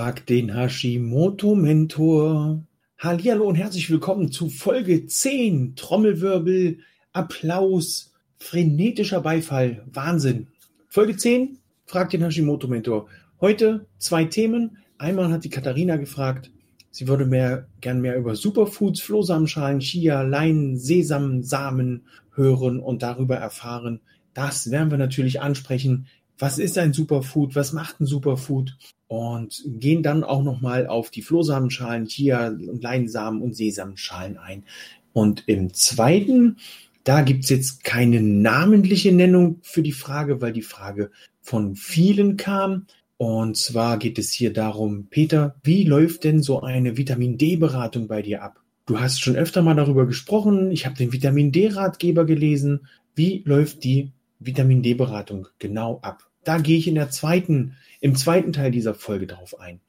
Frag den Hashimoto-Mentor. Hallihallo und herzlich willkommen zu Folge 10. Trommelwirbel, Applaus, frenetischer Beifall. Wahnsinn. Folge 10. Frag den Hashimoto-Mentor. Heute zwei Themen. Einmal hat die Katharina gefragt, sie würde mehr, gern mehr über Superfoods, Flohsamenschalen, Chia, Leinen, Sesam, Samen hören und darüber erfahren. Das werden wir natürlich ansprechen. Was ist ein Superfood? Was macht ein Superfood? und gehen dann auch nochmal auf die Flohsamenschalen, Chia und Leinsamen und Sesamschalen ein. Und im zweiten, da gibt's jetzt keine namentliche Nennung für die Frage, weil die Frage von vielen kam. Und zwar geht es hier darum, Peter, wie läuft denn so eine Vitamin D-Beratung bei dir ab? Du hast schon öfter mal darüber gesprochen, ich habe den Vitamin D-Ratgeber gelesen. Wie läuft die Vitamin D-Beratung genau ab? Da gehe ich in der zweiten im zweiten Teil dieser Folge drauf ein.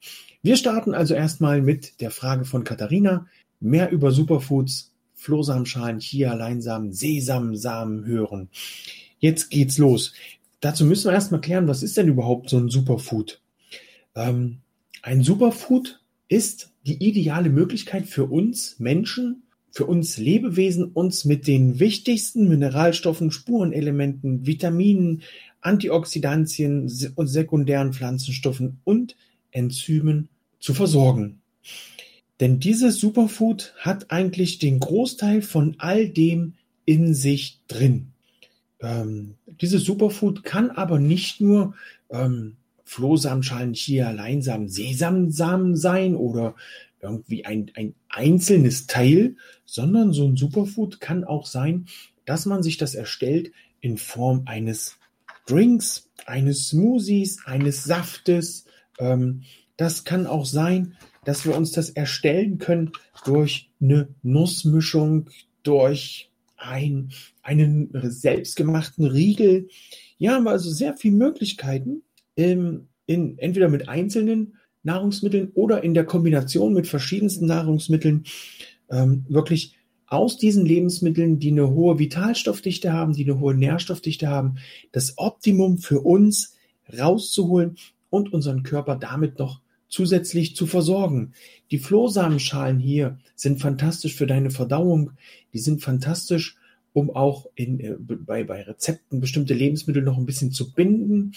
Wir starten also erstmal mit der Frage von Katharina. Mehr über Superfoods, Flohsamenschalen, Chia, Leinsamen, Sesamsamen hören. Jetzt geht's los. Dazu müssen wir erstmal klären, was ist denn überhaupt so ein Superfood? Ähm, ein Superfood ist die ideale Möglichkeit für uns Menschen, für uns Lebewesen, uns mit den wichtigsten Mineralstoffen, Spurenelementen, Vitaminen, Antioxidantien und sekundären Pflanzenstoffen und Enzymen zu versorgen. Denn dieses Superfood hat eigentlich den Großteil von all dem in sich drin. Ähm, dieses Superfood kann aber nicht nur ähm, Flohsamenschalen, Chia, Leinsamen, Sesamsamen sein oder irgendwie ein, ein einzelnes Teil, sondern so ein Superfood kann auch sein, dass man sich das erstellt in Form eines Drinks, eines Smoothies, eines Saftes. Ähm, das kann auch sein, dass wir uns das erstellen können durch eine Nussmischung, durch ein, einen selbstgemachten Riegel. Ja, haben wir also sehr viele Möglichkeiten, in, in, entweder mit einzelnen Nahrungsmitteln oder in der Kombination mit verschiedensten Nahrungsmitteln ähm, wirklich aus diesen Lebensmitteln, die eine hohe Vitalstoffdichte haben, die eine hohe Nährstoffdichte haben, das Optimum für uns rauszuholen und unseren Körper damit noch zusätzlich zu versorgen. Die Flohsamenschalen hier sind fantastisch für deine Verdauung. Die sind fantastisch, um auch in, äh, bei, bei Rezepten bestimmte Lebensmittel noch ein bisschen zu binden.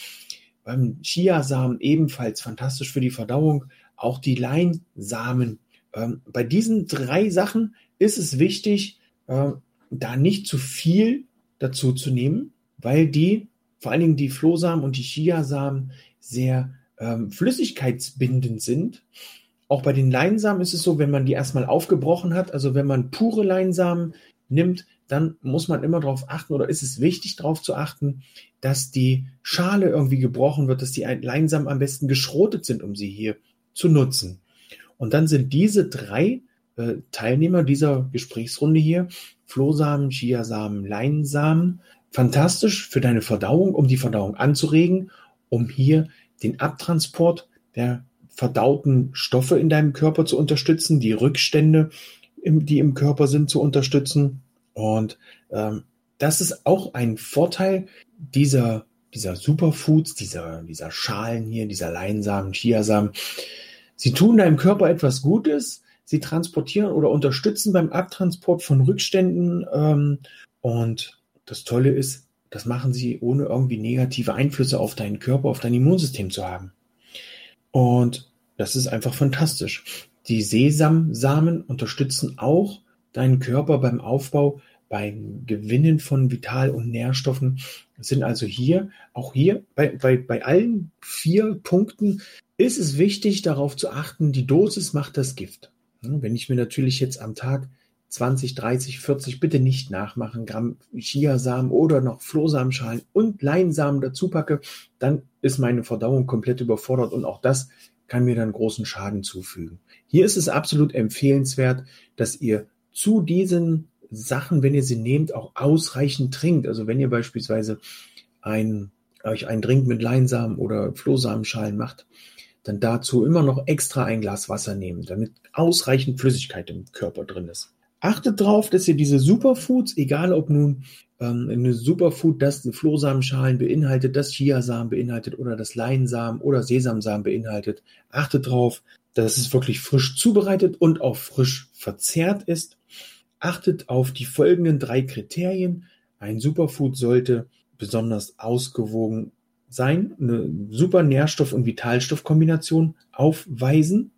Beim Chiasamen ebenfalls fantastisch für die Verdauung. Auch die Leinsamen. Ähm, bei diesen drei Sachen ist es wichtig, äh, da nicht zu viel dazu zu nehmen, weil die, vor allen Dingen die Flohsamen und die Chiasamen, sehr ähm, flüssigkeitsbindend sind. Auch bei den Leinsamen ist es so, wenn man die erstmal aufgebrochen hat, also wenn man pure Leinsamen nimmt, dann muss man immer darauf achten oder ist es wichtig darauf zu achten, dass die Schale irgendwie gebrochen wird, dass die Leinsamen am besten geschrotet sind, um sie hier zu nutzen. Und dann sind diese drei äh, Teilnehmer dieser Gesprächsrunde hier. Flohsamen, Chiasamen, Leinsamen. Fantastisch für deine Verdauung, um die Verdauung anzuregen, um hier den Abtransport der verdauten Stoffe in deinem Körper zu unterstützen, die Rückstände, die im Körper sind, zu unterstützen. Und ähm, das ist auch ein Vorteil dieser, dieser Superfoods, dieser, dieser Schalen hier, dieser Leinsamen, Chiasamen. Sie tun deinem Körper etwas Gutes, sie transportieren oder unterstützen beim Abtransport von Rückständen. Ähm, und das Tolle ist, das machen sie ohne irgendwie negative Einflüsse auf deinen Körper, auf dein Immunsystem zu haben. Und das ist einfach fantastisch. Die Sesamsamen unterstützen auch deinen Körper beim Aufbau, beim Gewinnen von Vital- und Nährstoffen. Sind also hier, auch hier, bei, bei, bei allen vier Punkten ist es wichtig, darauf zu achten, die Dosis macht das Gift. Wenn ich mir natürlich jetzt am Tag 20, 30, 40, bitte nicht nachmachen, Gramm Chiasamen oder noch Flohsamenschalen und Leinsamen dazu packe, dann ist meine Verdauung komplett überfordert und auch das kann mir dann großen Schaden zufügen. Hier ist es absolut empfehlenswert, dass ihr zu diesen Sachen, wenn ihr sie nehmt, auch ausreichend trinkt. Also wenn ihr beispielsweise ein, euch einen Drink mit Leinsamen oder Flohsamenschalen macht, dann dazu immer noch extra ein Glas Wasser nehmen, damit ausreichend Flüssigkeit im Körper drin ist. Achtet darauf, dass ihr diese Superfoods, egal ob nun ähm, eine Superfood, das Flohsamenschalen beinhaltet, das Chiasamen beinhaltet oder das Leinsamen oder Sesamsamen beinhaltet, achtet darauf, dass es wirklich frisch zubereitet und auch frisch verzehrt ist. Achtet auf die folgenden drei Kriterien. Ein Superfood sollte besonders ausgewogen sein, eine super Nährstoff- und Vitalstoffkombination aufweisen,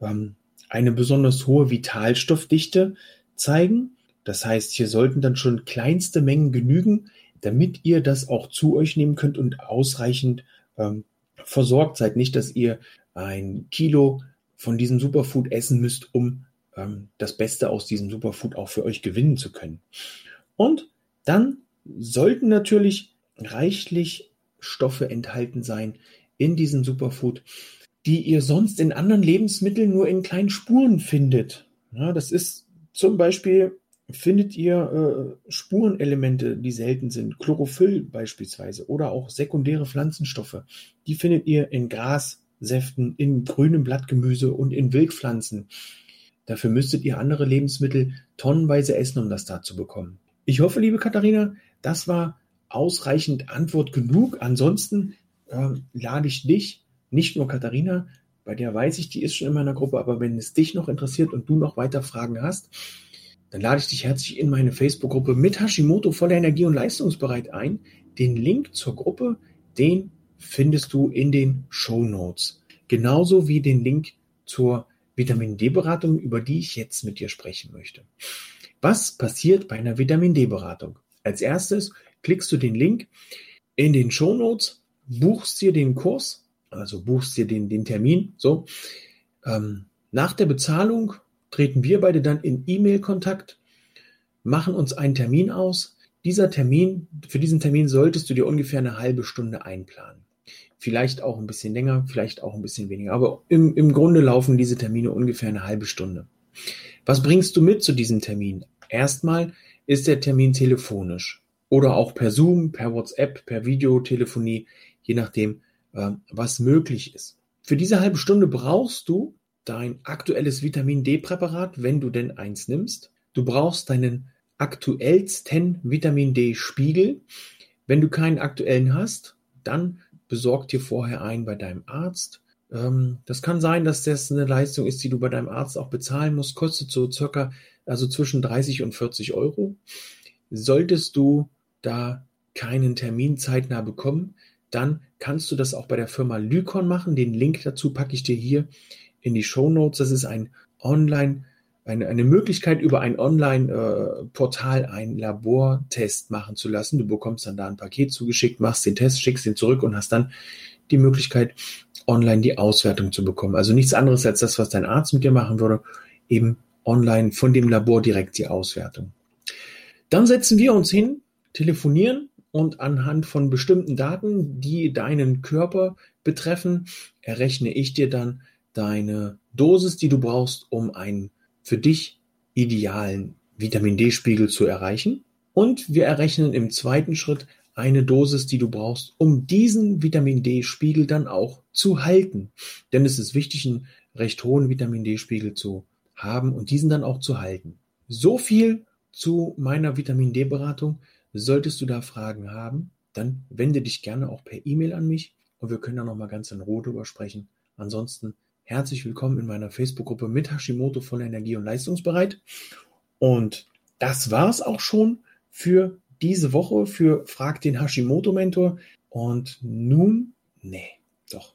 ähm, eine besonders hohe Vitalstoffdichte zeigen. Das heißt, hier sollten dann schon kleinste Mengen genügen, damit ihr das auch zu euch nehmen könnt und ausreichend ähm, versorgt seid. Nicht, dass ihr ein Kilo von diesem Superfood essen müsst, um ähm, das Beste aus diesem Superfood auch für euch gewinnen zu können. Und dann sollten natürlich reichlich Stoffe enthalten sein in diesem Superfood, die ihr sonst in anderen Lebensmitteln nur in kleinen Spuren findet. Ja, das ist zum Beispiel findet ihr äh, Spurenelemente, die selten sind, Chlorophyll beispielsweise oder auch sekundäre Pflanzenstoffe. Die findet ihr in Grassäften, in grünem Blattgemüse und in Wildpflanzen. Dafür müsstet ihr andere Lebensmittel tonnenweise essen, um das da zu bekommen. Ich hoffe, liebe Katharina, das war ausreichend Antwort genug. Ansonsten äh, lade ich dich, nicht nur Katharina, bei der weiß ich, die ist schon in meiner Gruppe, aber wenn es dich noch interessiert und du noch weiter Fragen hast, dann lade ich dich herzlich in meine Facebook-Gruppe mit Hashimoto voller Energie und leistungsbereit ein. Den Link zur Gruppe, den findest du in den Show Notes. Genauso wie den Link zur Vitamin D-Beratung, über die ich jetzt mit dir sprechen möchte. Was passiert bei einer Vitamin D-Beratung? Als erstes klickst du den Link in den Show Notes, buchst dir den Kurs, also buchst dir den, den Termin. So, ähm, nach der Bezahlung treten wir beide dann in E-Mail-Kontakt, machen uns einen Termin aus. Dieser Termin, für diesen Termin solltest du dir ungefähr eine halbe Stunde einplanen. Vielleicht auch ein bisschen länger, vielleicht auch ein bisschen weniger. Aber im, im Grunde laufen diese Termine ungefähr eine halbe Stunde. Was bringst du mit zu diesem Termin? Erstmal ist der Termin telefonisch oder auch per Zoom, per WhatsApp, per Videotelefonie, je nachdem, äh, was möglich ist. Für diese halbe Stunde brauchst du dein aktuelles Vitamin D-Präparat, wenn du denn eins nimmst. Du brauchst deinen aktuellsten Vitamin D-Spiegel. Wenn du keinen aktuellen hast, dann besorg dir vorher einen bei deinem Arzt. Ähm, das kann sein, dass das eine Leistung ist, die du bei deinem Arzt auch bezahlen musst. Kostet so circa, also zwischen 30 und 40 Euro. Solltest du da keinen Termin zeitnah bekommen, dann kannst du das auch bei der Firma Lycon machen. Den Link dazu packe ich dir hier in die Show Notes. Das ist ein Online, eine, eine Möglichkeit, über ein Online-Portal äh, einen Labortest machen zu lassen. Du bekommst dann da ein Paket zugeschickt, machst den Test, schickst ihn zurück und hast dann die Möglichkeit, online die Auswertung zu bekommen. Also nichts anderes als das, was dein Arzt mit dir machen würde, eben online von dem Labor direkt die Auswertung. Dann setzen wir uns hin, telefonieren und anhand von bestimmten Daten, die deinen Körper betreffen, errechne ich dir dann deine Dosis, die du brauchst, um einen für dich idealen Vitamin D-Spiegel zu erreichen. Und wir errechnen im zweiten Schritt eine Dosis, die du brauchst, um diesen Vitamin D-Spiegel dann auch zu halten. Denn es ist wichtig, einen recht hohen Vitamin D-Spiegel zu haben und diesen dann auch zu halten. So viel zu meiner Vitamin D-Beratung. Solltest du da Fragen haben, dann wende dich gerne auch per E-Mail an mich und wir können da nochmal ganz in Ruhe drüber sprechen. Ansonsten herzlich willkommen in meiner Facebook-Gruppe mit Hashimoto voller Energie und leistungsbereit. Und das war's auch schon für diese Woche für Frag den Hashimoto-Mentor. Und nun, nee, doch.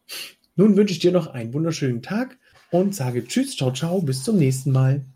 Nun wünsche ich dir noch einen wunderschönen Tag und sage Tschüss, ciao, ciao, bis zum nächsten Mal.